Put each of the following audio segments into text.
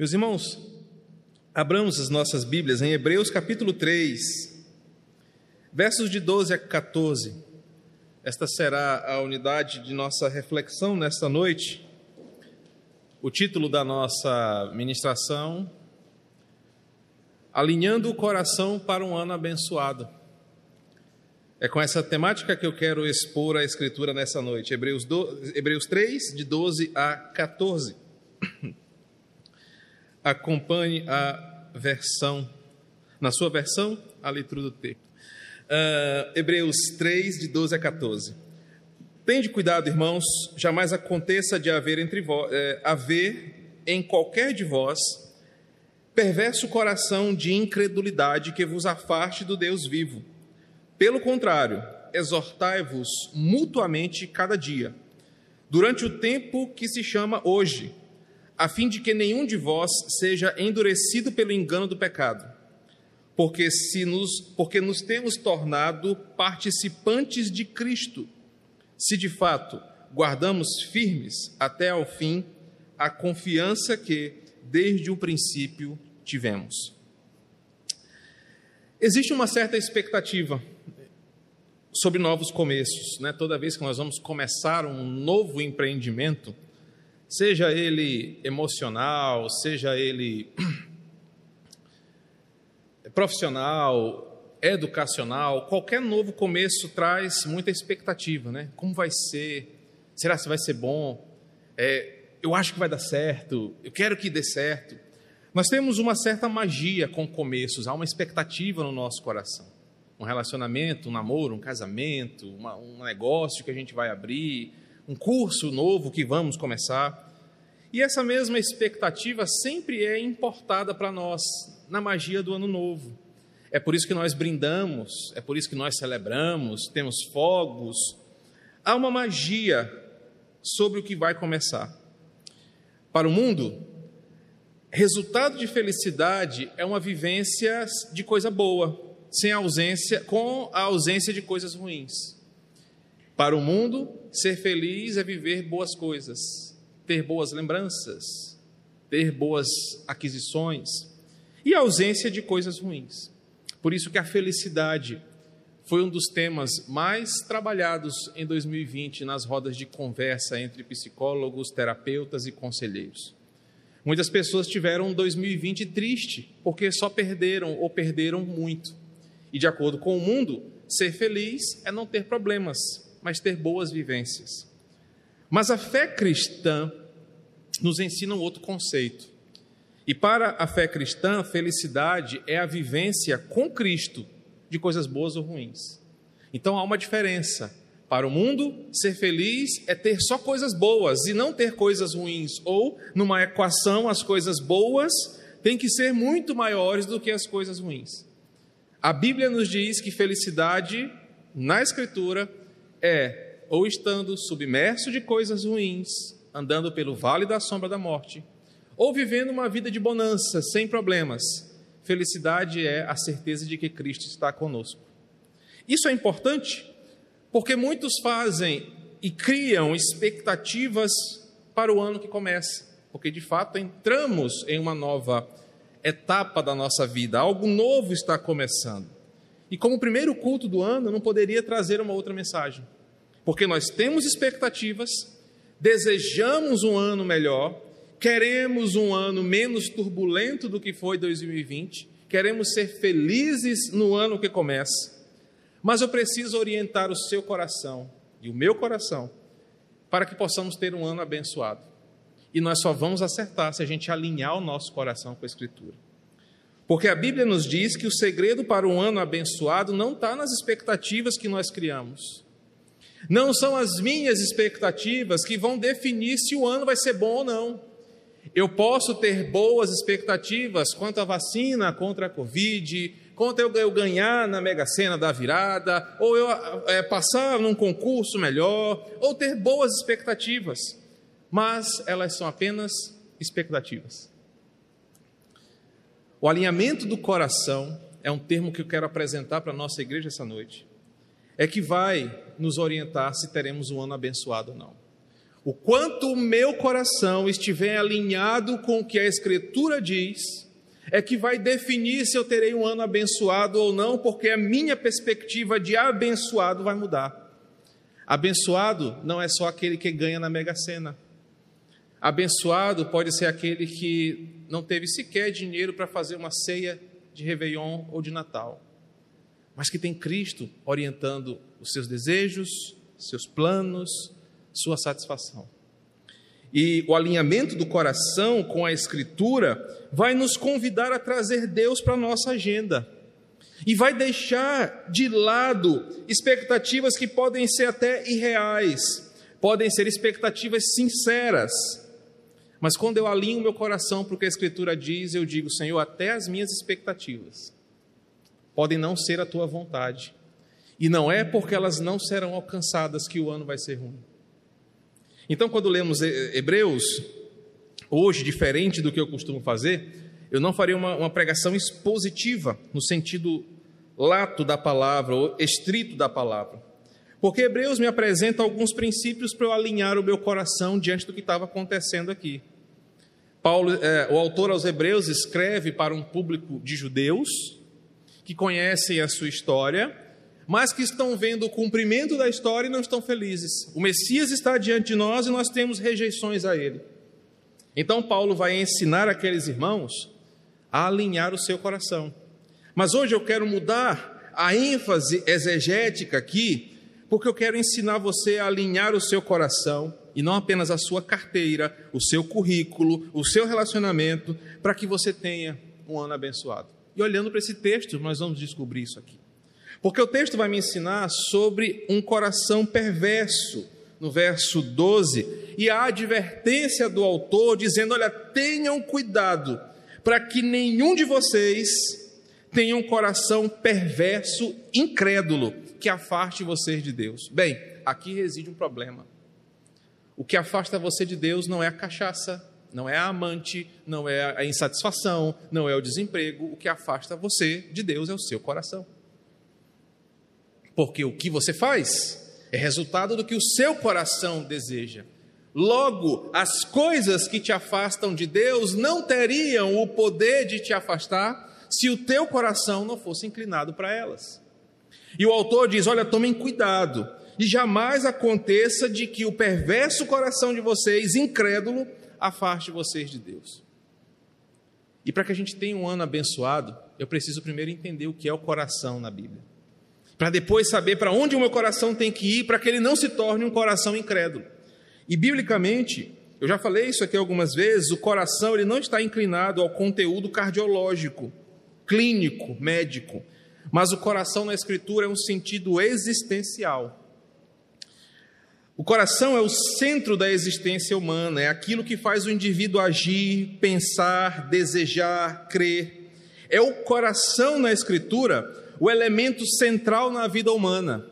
Meus irmãos, abramos as nossas Bíblias em Hebreus capítulo 3, versos de 12 a 14. Esta será a unidade de nossa reflexão nesta noite. O título da nossa ministração: Alinhando o coração para um ano abençoado. É com essa temática que eu quero expor a Escritura nessa noite. Hebreus, do, Hebreus 3, de 12 a 14. Acompanhe a versão, na sua versão, a leitura do texto. Uh, Hebreus 3, de 12 a 14. Tende cuidado, irmãos, jamais aconteça de haver, entre vós, eh, haver em qualquer de vós perverso coração de incredulidade que vos afaste do Deus vivo. Pelo contrário, exortai-vos mutuamente cada dia, durante o tempo que se chama hoje a fim de que nenhum de vós seja endurecido pelo engano do pecado. Porque se nos, porque nos temos tornado participantes de Cristo, se de fato guardamos firmes até ao fim a confiança que desde o princípio tivemos. Existe uma certa expectativa sobre novos começos, né? Toda vez que nós vamos começar um novo empreendimento, seja ele emocional, seja ele profissional, educacional, qualquer novo começo traz muita expectativa, né? Como vai ser? Será que vai ser bom? É, eu acho que vai dar certo, eu quero que dê certo. Nós temos uma certa magia com começos, há uma expectativa no nosso coração. Um relacionamento, um namoro, um casamento, uma, um negócio que a gente vai abrir, um curso novo que vamos começar. E essa mesma expectativa sempre é importada para nós na magia do ano novo. É por isso que nós brindamos, é por isso que nós celebramos, temos fogos. Há uma magia sobre o que vai começar. Para o mundo, resultado de felicidade é uma vivência de coisa boa, sem ausência, com a ausência de coisas ruins. Para o mundo, ser feliz é viver boas coisas, ter boas lembranças, ter boas aquisições e a ausência de coisas ruins. Por isso que a felicidade foi um dos temas mais trabalhados em 2020 nas rodas de conversa entre psicólogos, terapeutas e conselheiros. Muitas pessoas tiveram um 2020 triste porque só perderam ou perderam muito. E de acordo com o mundo, ser feliz é não ter problemas, mas ter boas vivências. Mas a fé cristã nos ensina um outro conceito. E para a fé cristã, felicidade é a vivência com Cristo de coisas boas ou ruins. Então há uma diferença. Para o mundo, ser feliz é ter só coisas boas e não ter coisas ruins. Ou, numa equação, as coisas boas têm que ser muito maiores do que as coisas ruins. A Bíblia nos diz que felicidade, na Escritura, é ou estando submerso de coisas ruins, andando pelo vale da sombra da morte, ou vivendo uma vida de bonança, sem problemas. Felicidade é a certeza de que Cristo está conosco. Isso é importante porque muitos fazem e criam expectativas para o ano que começa, porque de fato entramos em uma nova etapa da nossa vida, algo novo está começando. E como primeiro culto do ano, não poderia trazer uma outra mensagem, porque nós temos expectativas, desejamos um ano melhor, queremos um ano menos turbulento do que foi 2020, queremos ser felizes no ano que começa, mas eu preciso orientar o seu coração e o meu coração para que possamos ter um ano abençoado. E nós só vamos acertar se a gente alinhar o nosso coração com a Escritura. Porque a Bíblia nos diz que o segredo para um ano abençoado não está nas expectativas que nós criamos. Não são as minhas expectativas que vão definir se o ano vai ser bom ou não. Eu posso ter boas expectativas quanto à vacina contra a Covid, quanto eu ganhar na Mega Sena da virada, ou eu é, passar num concurso melhor, ou ter boas expectativas, mas elas são apenas expectativas. O alinhamento do coração é um termo que eu quero apresentar para a nossa igreja essa noite é que vai nos orientar se teremos um ano abençoado ou não. O quanto o meu coração estiver alinhado com o que a Escritura diz, é que vai definir se eu terei um ano abençoado ou não, porque a minha perspectiva de abençoado vai mudar. Abençoado não é só aquele que ganha na Mega Sena. Abençoado pode ser aquele que não teve sequer dinheiro para fazer uma ceia de Réveillon ou de Natal, mas que tem Cristo orientando os seus desejos, seus planos, sua satisfação. E o alinhamento do coração com a Escritura vai nos convidar a trazer Deus para a nossa agenda. E vai deixar de lado expectativas que podem ser até irreais, podem ser expectativas sinceras. Mas quando eu alinho meu coração para o que a Escritura diz, eu digo, Senhor, até as minhas expectativas podem não ser a tua vontade. E não é porque elas não serão alcançadas que o ano vai ser ruim. Então, quando lemos Hebreus, hoje, diferente do que eu costumo fazer, eu não faria uma, uma pregação expositiva, no sentido lato da palavra, ou estrito da palavra. Porque Hebreus me apresenta alguns princípios para eu alinhar o meu coração diante do que estava acontecendo aqui. Paulo, é, o autor aos Hebreus escreve para um público de judeus que conhecem a sua história mas que estão vendo o cumprimento da história e não estão felizes. O Messias está diante de nós e nós temos rejeições a ele. Então, Paulo vai ensinar aqueles irmãos a alinhar o seu coração. Mas hoje eu quero mudar a ênfase exegética aqui, porque eu quero ensinar você a alinhar o seu coração e não apenas a sua carteira, o seu currículo, o seu relacionamento, para que você tenha um ano abençoado. E olhando para esse texto, nós vamos descobrir isso aqui. Porque o texto vai me ensinar sobre um coração perverso, no verso 12, e a advertência do autor dizendo: olha, tenham cuidado para que nenhum de vocês tenha um coração perverso, incrédulo, que afaste vocês de Deus. Bem, aqui reside um problema. O que afasta você de Deus não é a cachaça, não é a amante, não é a insatisfação, não é o desemprego. O que afasta você de Deus é o seu coração. Porque o que você faz é resultado do que o seu coração deseja. Logo, as coisas que te afastam de Deus não teriam o poder de te afastar se o teu coração não fosse inclinado para elas. E o autor diz: Olha, tomem cuidado, e jamais aconteça de que o perverso coração de vocês, incrédulo, afaste vocês de Deus. E para que a gente tenha um ano abençoado, eu preciso primeiro entender o que é o coração na Bíblia para depois saber para onde o meu coração tem que ir, para que ele não se torne um coração incrédulo. E biblicamente, eu já falei isso aqui algumas vezes, o coração ele não está inclinado ao conteúdo cardiológico, clínico, médico, mas o coração na escritura é um sentido existencial. O coração é o centro da existência humana, é aquilo que faz o indivíduo agir, pensar, desejar, crer. É o coração na escritura o elemento central na vida humana.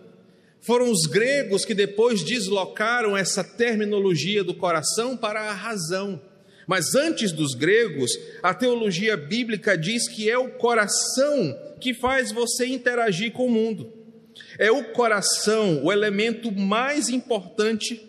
Foram os gregos que depois deslocaram essa terminologia do coração para a razão. Mas antes dos gregos, a teologia bíblica diz que é o coração que faz você interagir com o mundo. É o coração o elemento mais importante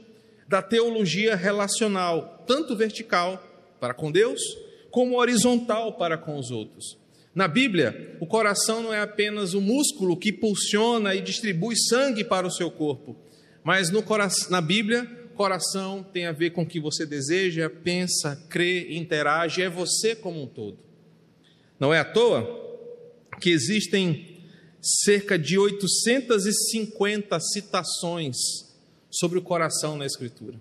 da teologia relacional, tanto vertical para com Deus, como horizontal para com os outros. Na Bíblia, o coração não é apenas o músculo que pulsiona e distribui sangue para o seu corpo, mas no coração, na Bíblia, coração tem a ver com o que você deseja, pensa, crê, interage, é você como um todo. Não é à toa que existem cerca de 850 citações sobre o coração na Escritura.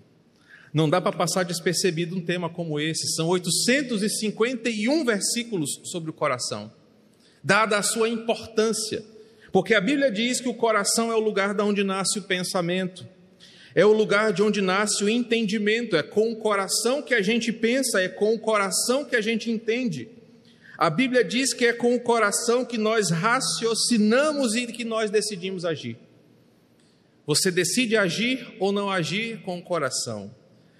Não dá para passar despercebido um tema como esse. São 851 versículos sobre o coração, dada a sua importância. Porque a Bíblia diz que o coração é o lugar de onde nasce o pensamento, é o lugar de onde nasce o entendimento, é com o coração que a gente pensa, é com o coração que a gente entende. A Bíblia diz que é com o coração que nós raciocinamos e que nós decidimos agir. Você decide agir ou não agir com o coração.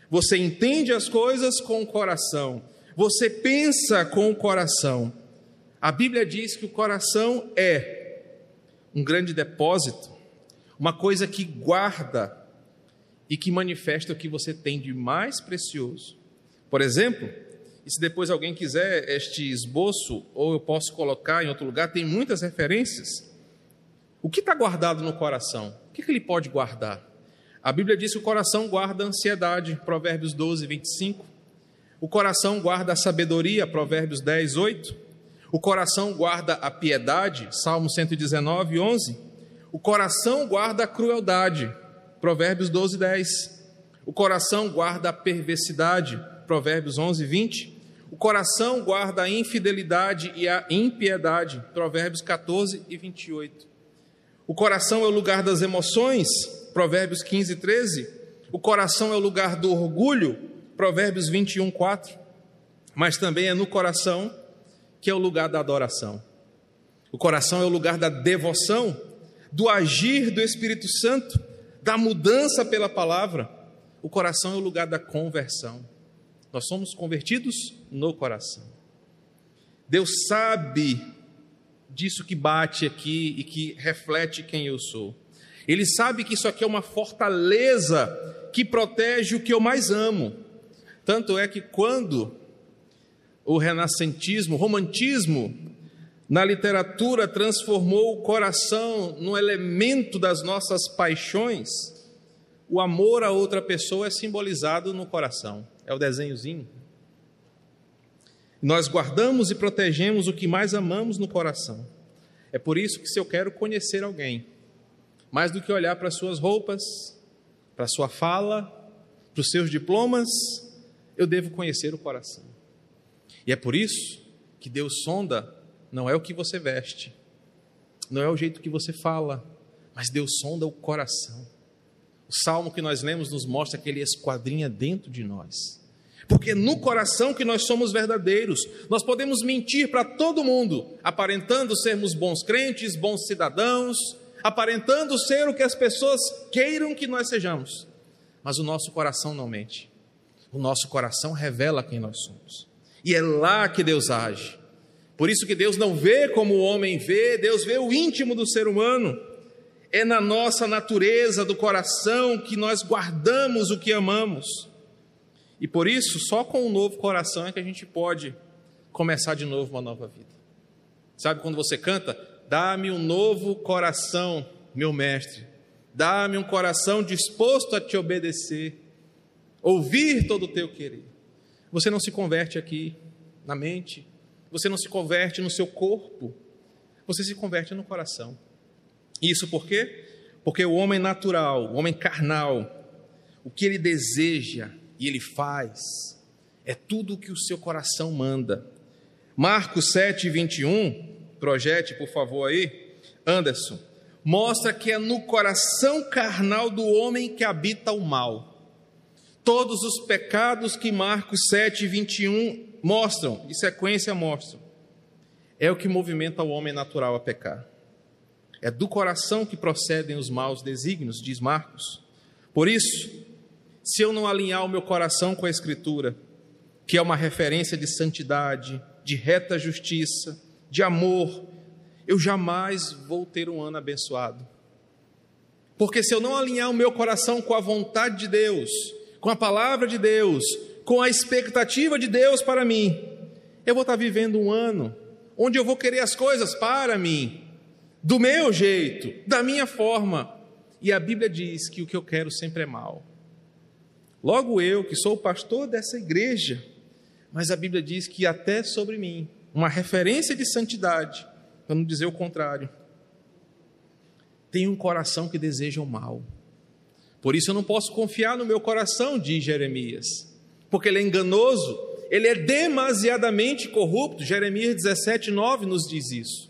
Você entende as coisas com o coração. Você pensa com o coração. A Bíblia diz que o coração é um grande depósito, uma coisa que guarda e que manifesta o que você tem de mais precioso. Por exemplo, e se depois alguém quiser este esboço, ou eu posso colocar em outro lugar, tem muitas referências. O que está guardado no coração? O que, que ele pode guardar? A Bíblia diz que o coração guarda a ansiedade, Provérbios 12, 25. O coração guarda a sabedoria, Provérbios 10, 8. O coração guarda a piedade, Salmo 119, 11. O coração guarda a crueldade, Provérbios 12, 10. O coração guarda a perversidade, Provérbios 11, 20. O coração guarda a infidelidade e a impiedade, Provérbios 14 e 28. O coração é o lugar das emoções, Provérbios 15 e 13. O coração é o lugar do orgulho, Provérbios 21, 4. Mas também é no coração que é o lugar da adoração. O coração é o lugar da devoção, do agir do Espírito Santo, da mudança pela palavra. O coração é o lugar da conversão. Nós somos convertidos no coração. Deus sabe disso que bate aqui e que reflete quem eu sou. Ele sabe que isso aqui é uma fortaleza que protege o que eu mais amo. Tanto é que quando o renascentismo, o romantismo na literatura transformou o coração no elemento das nossas paixões, o amor a outra pessoa é simbolizado no coração. É o desenhozinho. Nós guardamos e protegemos o que mais amamos no coração. É por isso que, se eu quero conhecer alguém, mais do que olhar para suas roupas, para sua fala, para os seus diplomas, eu devo conhecer o coração. E é por isso que Deus sonda não é o que você veste, não é o jeito que você fala, mas Deus sonda o coração. O salmo que nós lemos nos mostra que ele esquadrinha dentro de nós. Porque no coração que nós somos verdadeiros, nós podemos mentir para todo mundo, aparentando sermos bons crentes, bons cidadãos, aparentando ser o que as pessoas queiram que nós sejamos. Mas o nosso coração não mente. O nosso coração revela quem nós somos. E é lá que Deus age. Por isso que Deus não vê como o homem vê, Deus vê o íntimo do ser humano. É na nossa natureza do coração que nós guardamos o que amamos. E por isso, só com um novo coração é que a gente pode começar de novo uma nova vida. Sabe quando você canta? Dá-me um novo coração, meu mestre. Dá-me um coração disposto a te obedecer, ouvir todo o teu querer. Você não se converte aqui na mente, você não se converte no seu corpo, você se converte no coração. Isso por quê? Porque o homem natural, o homem carnal, o que ele deseja e ele faz, é tudo o que o seu coração manda. Marcos 7, 21, projete por favor aí, Anderson, mostra que é no coração carnal do homem que habita o mal. Todos os pecados que Marcos 7, 21 mostram, em sequência mostram, é o que movimenta o homem natural a pecar. É do coração que procedem os maus desígnios, diz Marcos. Por isso, se eu não alinhar o meu coração com a Escritura, que é uma referência de santidade, de reta justiça, de amor, eu jamais vou ter um ano abençoado. Porque se eu não alinhar o meu coração com a vontade de Deus, com a palavra de Deus, com a expectativa de Deus para mim, eu vou estar vivendo um ano onde eu vou querer as coisas para mim, do meu jeito, da minha forma. E a Bíblia diz que o que eu quero sempre é mal. Logo eu, que sou o pastor dessa igreja, mas a Bíblia diz que até sobre mim, uma referência de santidade, para não dizer o contrário, tem um coração que deseja o mal. Por isso eu não posso confiar no meu coração, diz Jeremias porque ele é enganoso, ele é demasiadamente corrupto. Jeremias 17, 9 nos diz isso.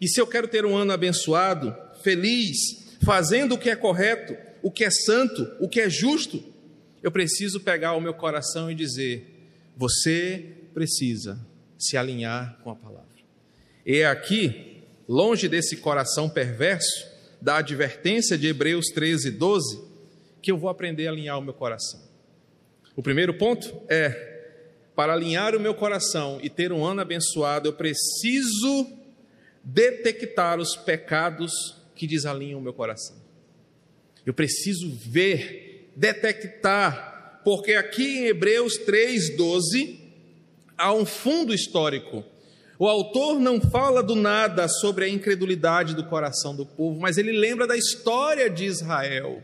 E se eu quero ter um ano abençoado, feliz, fazendo o que é correto, o que é santo, o que é justo, eu preciso pegar o meu coração e dizer: você precisa se alinhar com a palavra. E é aqui, longe desse coração perverso, da advertência de Hebreus 13, 12, que eu vou aprender a alinhar o meu coração. O primeiro ponto é: para alinhar o meu coração e ter um ano abençoado, eu preciso detectar os pecados que desalinham o meu coração. Eu preciso ver detectar, porque aqui em Hebreus 3:12 há um fundo histórico. O autor não fala do nada sobre a incredulidade do coração do povo, mas ele lembra da história de Israel,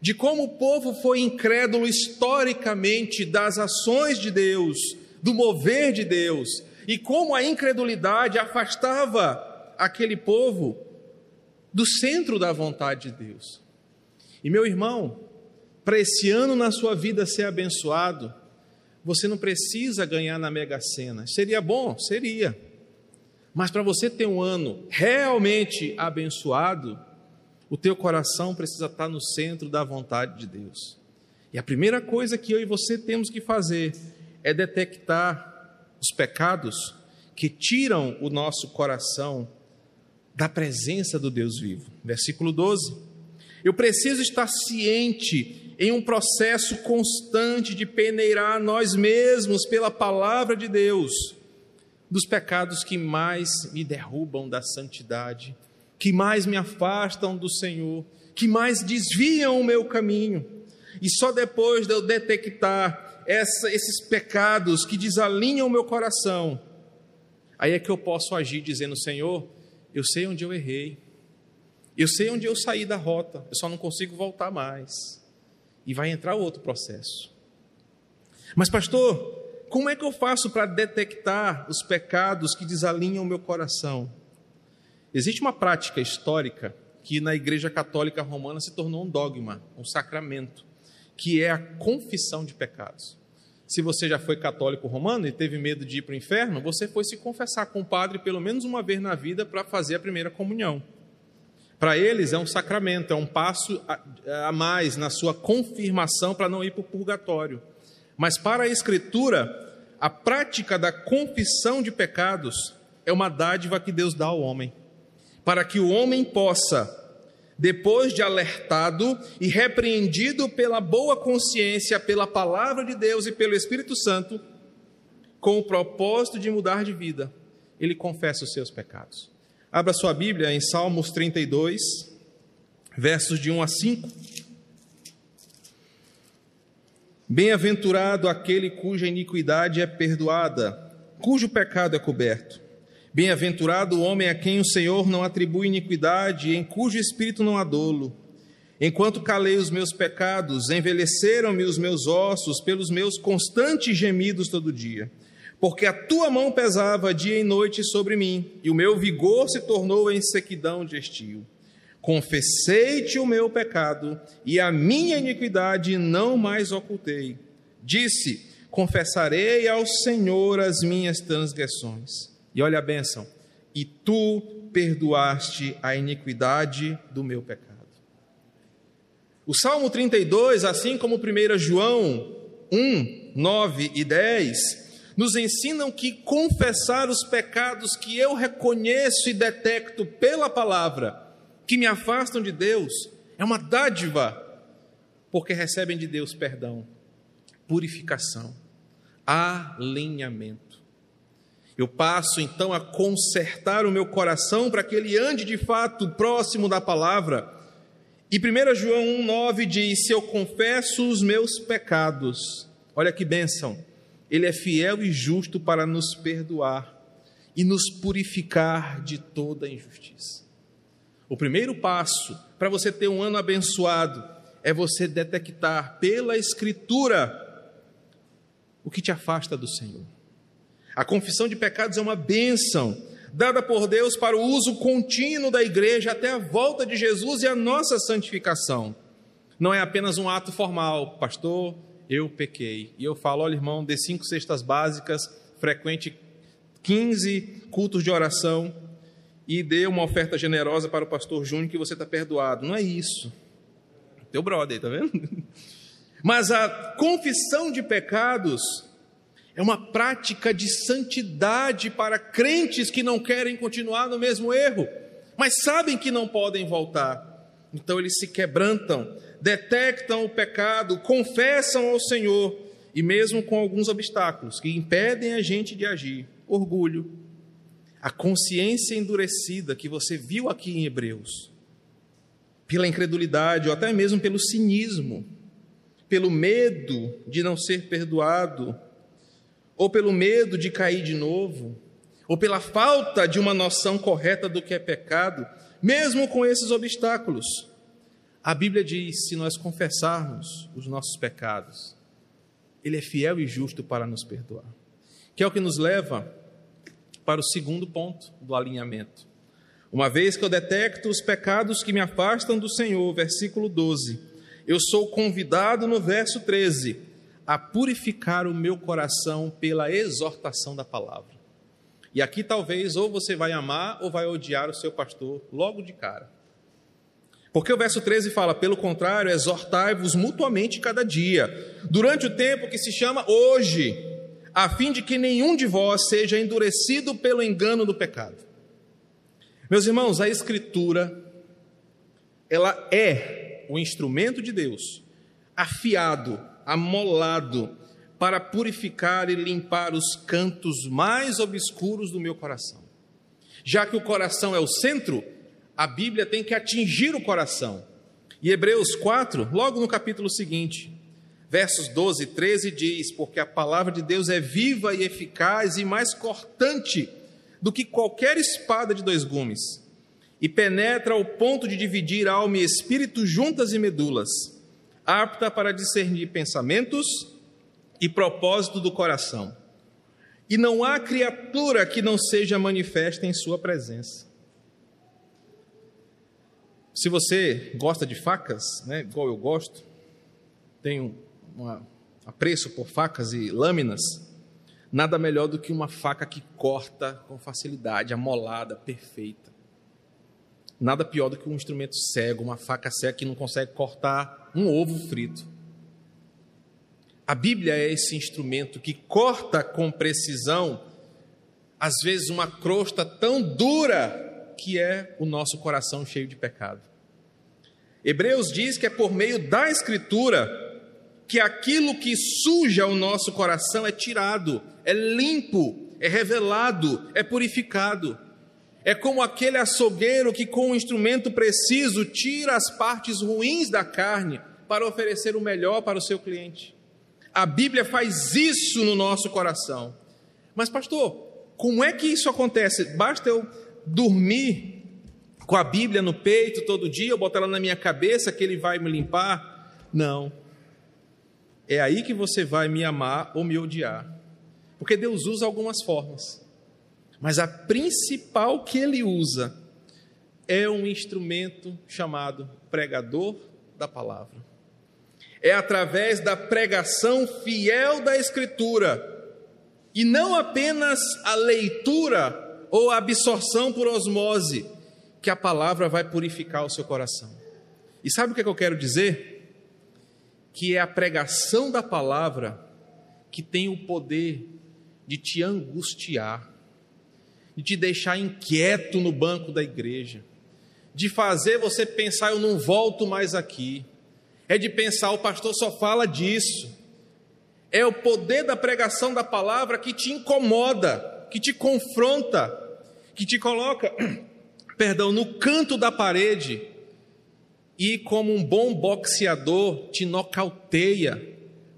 de como o povo foi incrédulo historicamente das ações de Deus, do mover de Deus, e como a incredulidade afastava aquele povo do centro da vontade de Deus. E meu irmão, para esse ano na sua vida ser abençoado, você não precisa ganhar na Mega Sena. Seria bom? Seria. Mas para você ter um ano realmente abençoado, o teu coração precisa estar no centro da vontade de Deus. E a primeira coisa que eu e você temos que fazer é detectar os pecados que tiram o nosso coração da presença do Deus vivo. Versículo 12. Eu preciso estar ciente em um processo constante de peneirar nós mesmos pela palavra de Deus, dos pecados que mais me derrubam da santidade, que mais me afastam do Senhor, que mais desviam o meu caminho. E só depois de eu detectar essa, esses pecados que desalinham o meu coração, aí é que eu posso agir dizendo: Senhor, eu sei onde eu errei, eu sei onde eu saí da rota, eu só não consigo voltar mais e vai entrar outro processo. Mas, pastor, como é que eu faço para detectar os pecados que desalinham o meu coração? Existe uma prática histórica que na Igreja Católica Romana se tornou um dogma, um sacramento, que é a confissão de pecados. Se você já foi católico romano e teve medo de ir para o inferno, você foi se confessar com o padre pelo menos uma vez na vida para fazer a primeira comunhão. Para eles é um sacramento, é um passo a mais na sua confirmação para não ir para o purgatório. Mas para a Escritura, a prática da confissão de pecados é uma dádiva que Deus dá ao homem, para que o homem possa, depois de alertado e repreendido pela boa consciência, pela palavra de Deus e pelo Espírito Santo, com o propósito de mudar de vida, ele confessa os seus pecados. Abra sua Bíblia em Salmos 32, versos de 1 a 5. Bem-aventurado aquele cuja iniquidade é perdoada, cujo pecado é coberto. Bem-aventurado o homem a quem o Senhor não atribui iniquidade, em cujo espírito não há dolo. Enquanto calei os meus pecados, envelheceram-me os meus ossos pelos meus constantes gemidos todo dia porque a tua mão pesava dia e noite sobre mim, e o meu vigor se tornou em sequidão de estio. Confessei-te o meu pecado, e a minha iniquidade não mais ocultei. Disse: Confessarei ao Senhor as minhas transgressões. E olha a bênção: e tu perdoaste a iniquidade do meu pecado. O Salmo 32, assim como 1 João 1, 9 e 10, nos ensinam que confessar os pecados que eu reconheço e detecto pela palavra, que me afastam de Deus, é uma dádiva, porque recebem de Deus perdão, purificação, alinhamento. Eu passo então a consertar o meu coração para que ele ande de fato próximo da palavra. E 1 João 1,9 diz: Se eu confesso os meus pecados, olha que bênção ele é fiel e justo para nos perdoar e nos purificar de toda injustiça. O primeiro passo para você ter um ano abençoado é você detectar pela Escritura o que te afasta do Senhor. A confissão de pecados é uma bênção dada por Deus para o uso contínuo da igreja até a volta de Jesus e a nossa santificação. Não é apenas um ato formal, pastor, eu pequei. E eu falo, olha, irmão, dê cinco cestas básicas, frequente 15 cultos de oração e dê uma oferta generosa para o pastor Júnior que você está perdoado. Não é isso. Teu brother, tá vendo? Mas a confissão de pecados é uma prática de santidade para crentes que não querem continuar no mesmo erro, mas sabem que não podem voltar. Então eles se quebrantam detectam o pecado, confessam ao Senhor, e mesmo com alguns obstáculos que impedem a gente de agir orgulho, a consciência endurecida que você viu aqui em Hebreus, pela incredulidade ou até mesmo pelo cinismo, pelo medo de não ser perdoado, ou pelo medo de cair de novo, ou pela falta de uma noção correta do que é pecado, mesmo com esses obstáculos. A Bíblia diz: se nós confessarmos os nossos pecados, Ele é fiel e justo para nos perdoar. Que é o que nos leva para o segundo ponto do alinhamento. Uma vez que eu detecto os pecados que me afastam do Senhor, versículo 12, eu sou convidado no verso 13 a purificar o meu coração pela exortação da palavra. E aqui talvez ou você vai amar ou vai odiar o seu pastor logo de cara. Porque o verso 13 fala: pelo contrário, exortai-vos mutuamente cada dia, durante o tempo que se chama hoje, a fim de que nenhum de vós seja endurecido pelo engano do pecado. Meus irmãos, a Escritura, ela é o instrumento de Deus, afiado, amolado, para purificar e limpar os cantos mais obscuros do meu coração. Já que o coração é o centro, a Bíblia tem que atingir o coração. E Hebreus 4, logo no capítulo seguinte, versos 12 e 13 diz: Porque a palavra de Deus é viva e eficaz e mais cortante do que qualquer espada de dois gumes, e penetra ao ponto de dividir alma e espírito juntas e medulas, apta para discernir pensamentos e propósito do coração. E não há criatura que não seja manifesta em sua presença. Se você gosta de facas, né, igual eu gosto, tenho um apreço por facas e lâminas, nada melhor do que uma faca que corta com facilidade, amolada, perfeita. Nada pior do que um instrumento cego, uma faca cega que não consegue cortar um ovo frito. A Bíblia é esse instrumento que corta com precisão, às vezes, uma crosta tão dura que é o nosso coração cheio de pecado. Hebreus diz que é por meio da Escritura que aquilo que suja o nosso coração é tirado, é limpo, é revelado, é purificado. É como aquele açougueiro que, com um instrumento preciso, tira as partes ruins da carne para oferecer o melhor para o seu cliente. A Bíblia faz isso no nosso coração. Mas, pastor, como é que isso acontece? Basta eu dormir com a Bíblia no peito todo dia, eu botar ela na minha cabeça que ele vai me limpar? Não. É aí que você vai me amar ou me odiar. Porque Deus usa algumas formas. Mas a principal que ele usa é um instrumento chamado pregador da palavra é através da pregação fiel da Escritura, e não apenas a leitura ou a absorção por osmose, que a palavra vai purificar o seu coração. E sabe o que, é que eu quero dizer? Que é a pregação da palavra que tem o poder de te angustiar, de te deixar inquieto no banco da igreja, de fazer você pensar: eu não volto mais aqui é de pensar, o pastor só fala disso. É o poder da pregação da palavra que te incomoda, que te confronta, que te coloca, perdão, no canto da parede e como um bom boxeador te nocauteia,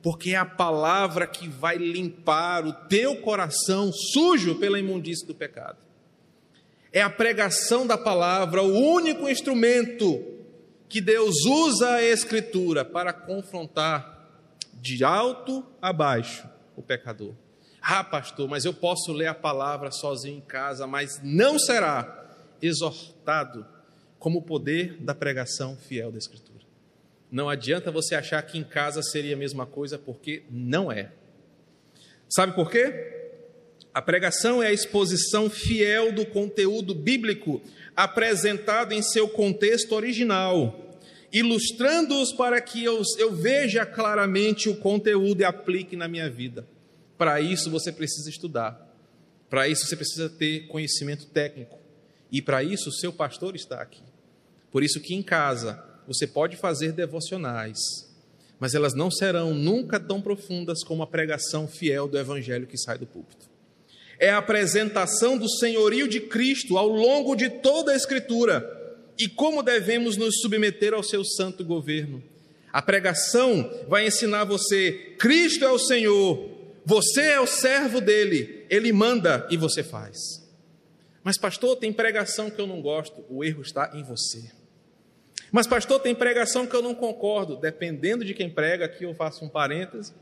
porque é a palavra que vai limpar o teu coração sujo pela imundície do pecado. É a pregação da palavra o único instrumento que Deus usa a Escritura para confrontar de alto a baixo o pecador. Ah, pastor, mas eu posso ler a palavra sozinho em casa, mas não será exortado como o poder da pregação fiel da Escritura. Não adianta você achar que em casa seria a mesma coisa, porque não é. Sabe por quê? A pregação é a exposição fiel do conteúdo bíblico apresentado em seu contexto original ilustrando-os para que eu, eu veja claramente o conteúdo e aplique na minha vida. Para isso você precisa estudar, para isso você precisa ter conhecimento técnico, e para isso o seu pastor está aqui. Por isso que em casa você pode fazer devocionais, mas elas não serão nunca tão profundas como a pregação fiel do evangelho que sai do púlpito. É a apresentação do senhorio de Cristo ao longo de toda a Escritura e como devemos nos submeter ao seu santo governo. A pregação vai ensinar você: Cristo é o Senhor, você é o servo dele, ele manda e você faz. Mas, pastor, tem pregação que eu não gosto, o erro está em você. Mas, pastor, tem pregação que eu não concordo, dependendo de quem prega, aqui eu faço um parêntese,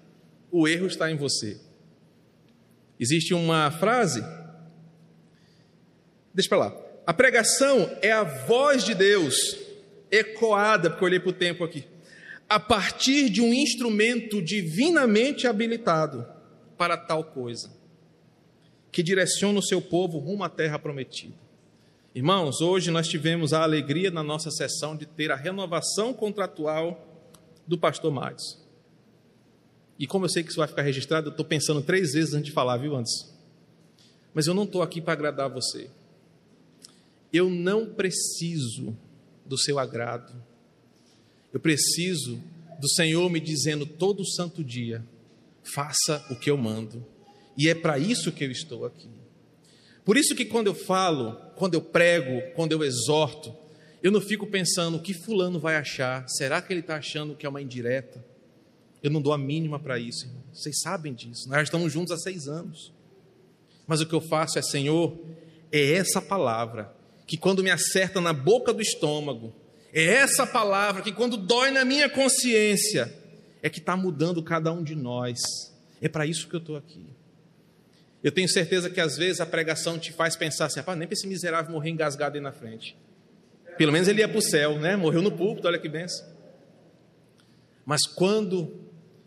o erro está em você. Existe uma frase, deixa para lá. A pregação é a voz de Deus ecoada, porque eu olhei para o tempo aqui, a partir de um instrumento divinamente habilitado para tal coisa, que direciona o seu povo rumo à terra prometida. Irmãos, hoje nós tivemos a alegria na nossa sessão de ter a renovação contratual do pastor Matos. E como eu sei que isso vai ficar registrado, eu estou pensando três vezes antes de falar, viu, antes? Mas eu não estou aqui para agradar você. Eu não preciso do seu agrado. Eu preciso do Senhor me dizendo todo santo dia: faça o que eu mando. E é para isso que eu estou aqui. Por isso que quando eu falo, quando eu prego, quando eu exorto, eu não fico pensando o que fulano vai achar. Será que ele está achando que é uma indireta? Eu não dou a mínima para isso, irmão. Vocês sabem disso. Nós estamos juntos há seis anos. Mas o que eu faço é, Senhor, é essa palavra que quando me acerta na boca do estômago, é essa palavra que quando dói na minha consciência, é que está mudando cada um de nós. É para isso que eu estou aqui. Eu tenho certeza que às vezes a pregação te faz pensar assim, nem para esse miserável morrer engasgado aí na frente. Pelo menos ele ia para o céu, né? Morreu no púlpito, olha que benção. Mas quando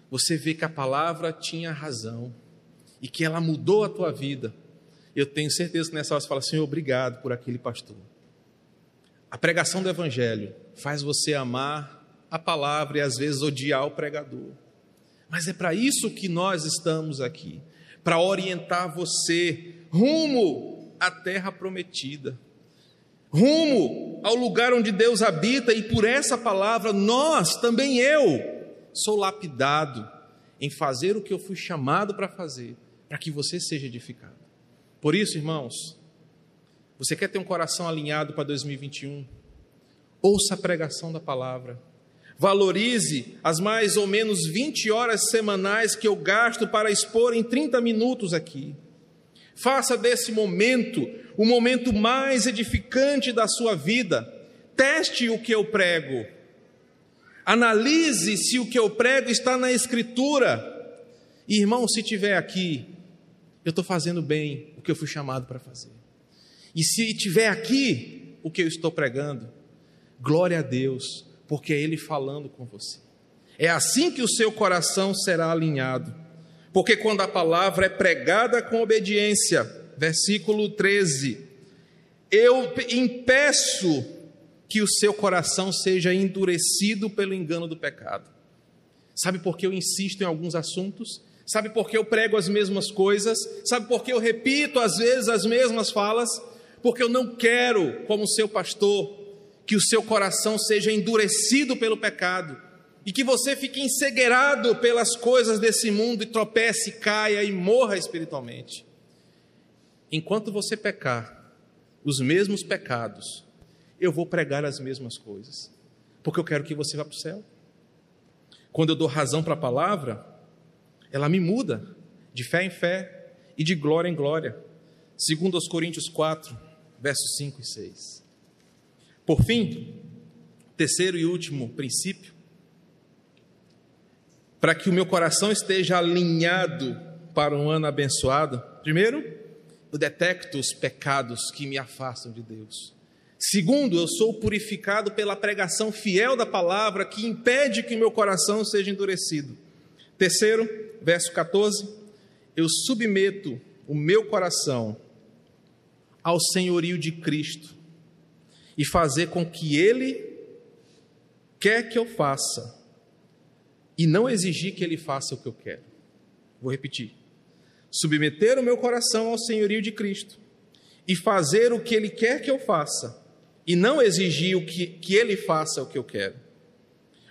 você vê que a palavra tinha razão e que ela mudou a tua vida, eu tenho certeza que nessa hora você fala, Senhor, obrigado por aquele pastor. A pregação do Evangelho faz você amar a palavra e às vezes odiar o pregador. Mas é para isso que nós estamos aqui para orientar você rumo à terra prometida, rumo ao lugar onde Deus habita, e por essa palavra, nós, também eu, sou lapidado em fazer o que eu fui chamado para fazer, para que você seja edificado. Por isso, irmãos, você quer ter um coração alinhado para 2021? Ouça a pregação da palavra Valorize as mais ou menos 20 horas semanais que eu gasto para expor em 30 minutos aqui. Faça desse momento o momento mais edificante da sua vida. Teste o que eu prego. Analise se o que eu prego está na Escritura. Irmão, se tiver aqui, eu estou fazendo bem o que eu fui chamado para fazer. E se tiver aqui o que eu estou pregando, glória a Deus porque é Ele falando com você. É assim que o seu coração será alinhado. Porque quando a palavra é pregada com obediência, versículo 13, eu impeço que o seu coração seja endurecido pelo engano do pecado. Sabe por que eu insisto em alguns assuntos? Sabe por que eu prego as mesmas coisas? Sabe por que eu repito às vezes as mesmas falas? Porque eu não quero, como seu pastor, que o seu coração seja endurecido pelo pecado e que você fique encegueirado pelas coisas desse mundo e tropece, caia e morra espiritualmente. Enquanto você pecar os mesmos pecados, eu vou pregar as mesmas coisas, porque eu quero que você vá para o céu. Quando eu dou razão para a palavra, ela me muda de fé em fé e de glória em glória. Segundo aos Coríntios 4, versos 5 e 6. Por fim, terceiro e último princípio, para que o meu coração esteja alinhado para um ano abençoado, primeiro, eu detecto os pecados que me afastam de Deus. Segundo, eu sou purificado pela pregação fiel da palavra que impede que meu coração seja endurecido. Terceiro, verso 14, eu submeto o meu coração ao senhorio de Cristo e fazer com que Ele quer que eu faça e não exigir que Ele faça o que eu quero. Vou repetir. Submeter o meu coração ao senhorio de Cristo e fazer o que Ele quer que eu faça e não exigir o que, que Ele faça o que eu quero.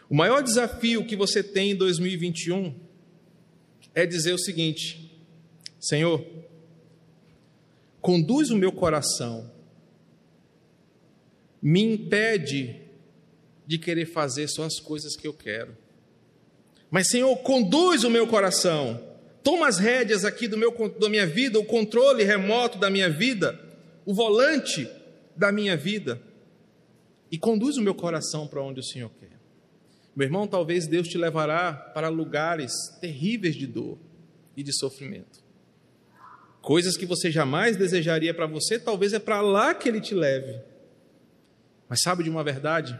O maior desafio que você tem em 2021 é dizer o seguinte: Senhor, conduz o meu coração me impede de querer fazer só as coisas que eu quero. Mas, Senhor, conduz o meu coração. Toma as rédeas aqui do meu, da minha vida, o controle remoto da minha vida, o volante da minha vida. E conduz o meu coração para onde o Senhor quer. Meu irmão, talvez Deus te levará para lugares terríveis de dor e de sofrimento. Coisas que você jamais desejaria para você, talvez é para lá que Ele te leve. Mas sabe de uma verdade?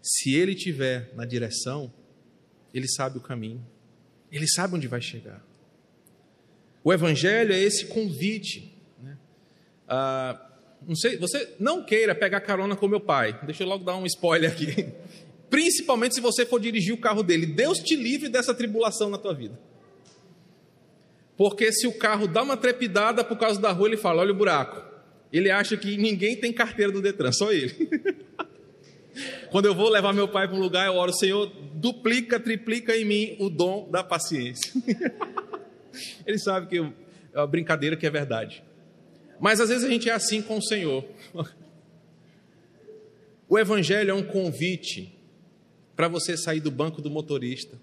Se Ele estiver na direção, Ele sabe o caminho, Ele sabe onde vai chegar. O Evangelho é esse convite. Né? Ah, não sei, você não queira pegar carona com meu pai. Deixa eu logo dar um spoiler aqui. Principalmente se você for dirigir o carro dele. Deus te livre dessa tribulação na tua vida. Porque se o carro dá uma trepidada por causa da rua, ele fala: olha o buraco. Ele acha que ninguém tem carteira do Detran, só ele. Quando eu vou levar meu pai para um lugar, eu oro, Senhor, duplica, triplica em mim o dom da paciência. ele sabe que é uma brincadeira que é verdade. Mas às vezes a gente é assim com o Senhor. O Evangelho é um convite para você sair do banco do motorista,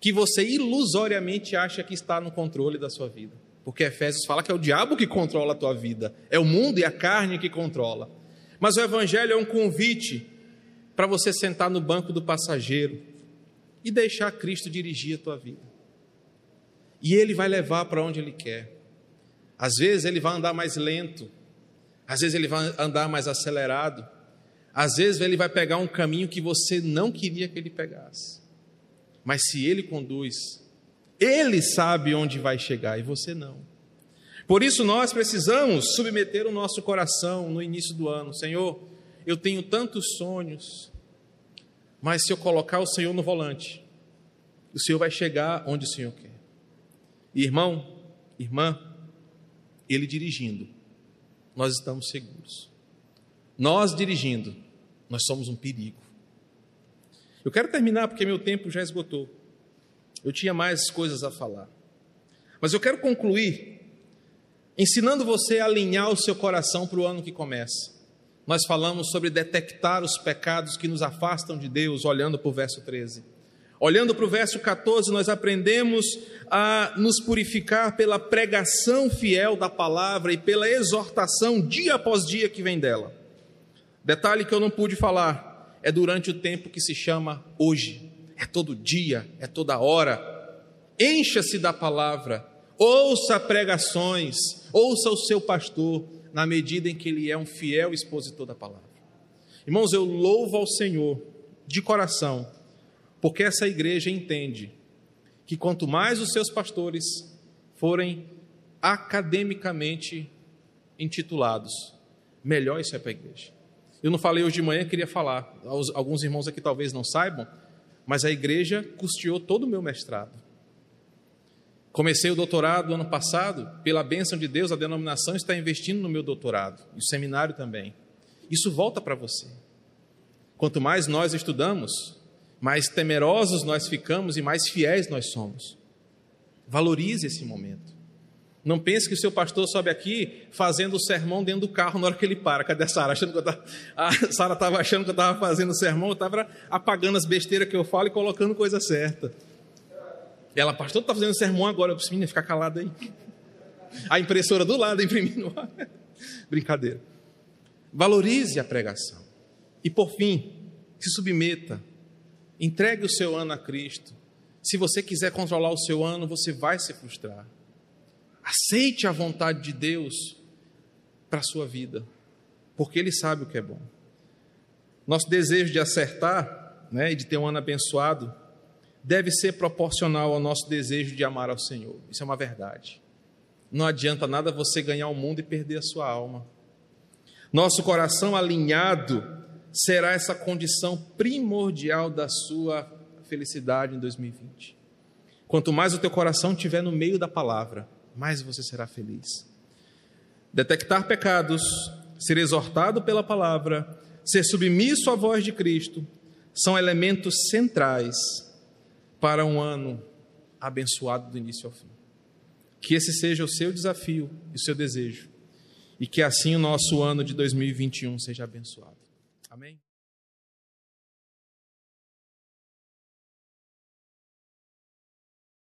que você ilusoriamente acha que está no controle da sua vida. Porque Efésios fala que é o diabo que controla a tua vida, é o mundo e a carne que controla. Mas o Evangelho é um convite para você sentar no banco do passageiro e deixar Cristo dirigir a tua vida. E Ele vai levar para onde Ele quer. Às vezes Ele vai andar mais lento, às vezes Ele vai andar mais acelerado, às vezes ele vai pegar um caminho que você não queria que ele pegasse. Mas se ele conduz, ele sabe onde vai chegar e você não. Por isso nós precisamos submeter o nosso coração no início do ano. Senhor, eu tenho tantos sonhos, mas se eu colocar o Senhor no volante, o Senhor vai chegar onde o Senhor quer. E, irmão, irmã, ele dirigindo, nós estamos seguros. Nós dirigindo, nós somos um perigo. Eu quero terminar porque meu tempo já esgotou. Eu tinha mais coisas a falar. Mas eu quero concluir ensinando você a alinhar o seu coração para o ano que começa. Nós falamos sobre detectar os pecados que nos afastam de Deus, olhando para o verso 13. Olhando para o verso 14, nós aprendemos a nos purificar pela pregação fiel da palavra e pela exortação dia após dia que vem dela. Detalhe que eu não pude falar é durante o tempo que se chama hoje. É todo dia, é toda hora. Encha-se da palavra, ouça pregações, ouça o seu pastor, na medida em que ele é um fiel expositor da palavra. Irmãos, eu louvo ao Senhor de coração, porque essa igreja entende que quanto mais os seus pastores forem academicamente intitulados, melhor isso é para a igreja. Eu não falei hoje de manhã, queria falar. Alguns irmãos aqui talvez não saibam, mas a igreja custeou todo o meu mestrado. Comecei o doutorado ano passado, pela bênção de Deus, a denominação está investindo no meu doutorado, e o seminário também. Isso volta para você. Quanto mais nós estudamos, mais temerosos nós ficamos e mais fiéis nós somos. Valorize esse momento. Não pense que o seu pastor sobe aqui fazendo o sermão dentro do carro na hora que ele para. Cadê a Sara? A Sara estava achando que eu estava fazendo o sermão, eu estava apagando as besteiras que eu falo e colocando coisa certa. Ela, pastor, está fazendo sermão agora. Eu disse, fica calada aí. A impressora do lado imprimindo. Brincadeira. Valorize a pregação. E por fim, se submeta. Entregue o seu ano a Cristo. Se você quiser controlar o seu ano, você vai se frustrar. Aceite a vontade de Deus para a sua vida, porque Ele sabe o que é bom. Nosso desejo de acertar né, e de ter um ano abençoado deve ser proporcional ao nosso desejo de amar ao Senhor. Isso é uma verdade. Não adianta nada você ganhar o mundo e perder a sua alma. Nosso coração alinhado será essa condição primordial da sua felicidade em 2020. Quanto mais o teu coração estiver no meio da palavra, mais você será feliz. Detectar pecados, ser exortado pela palavra, ser submisso à voz de Cristo, são elementos centrais para um ano abençoado do início ao fim. Que esse seja o seu desafio e o seu desejo, e que assim o nosso ano de 2021 seja abençoado. Amém?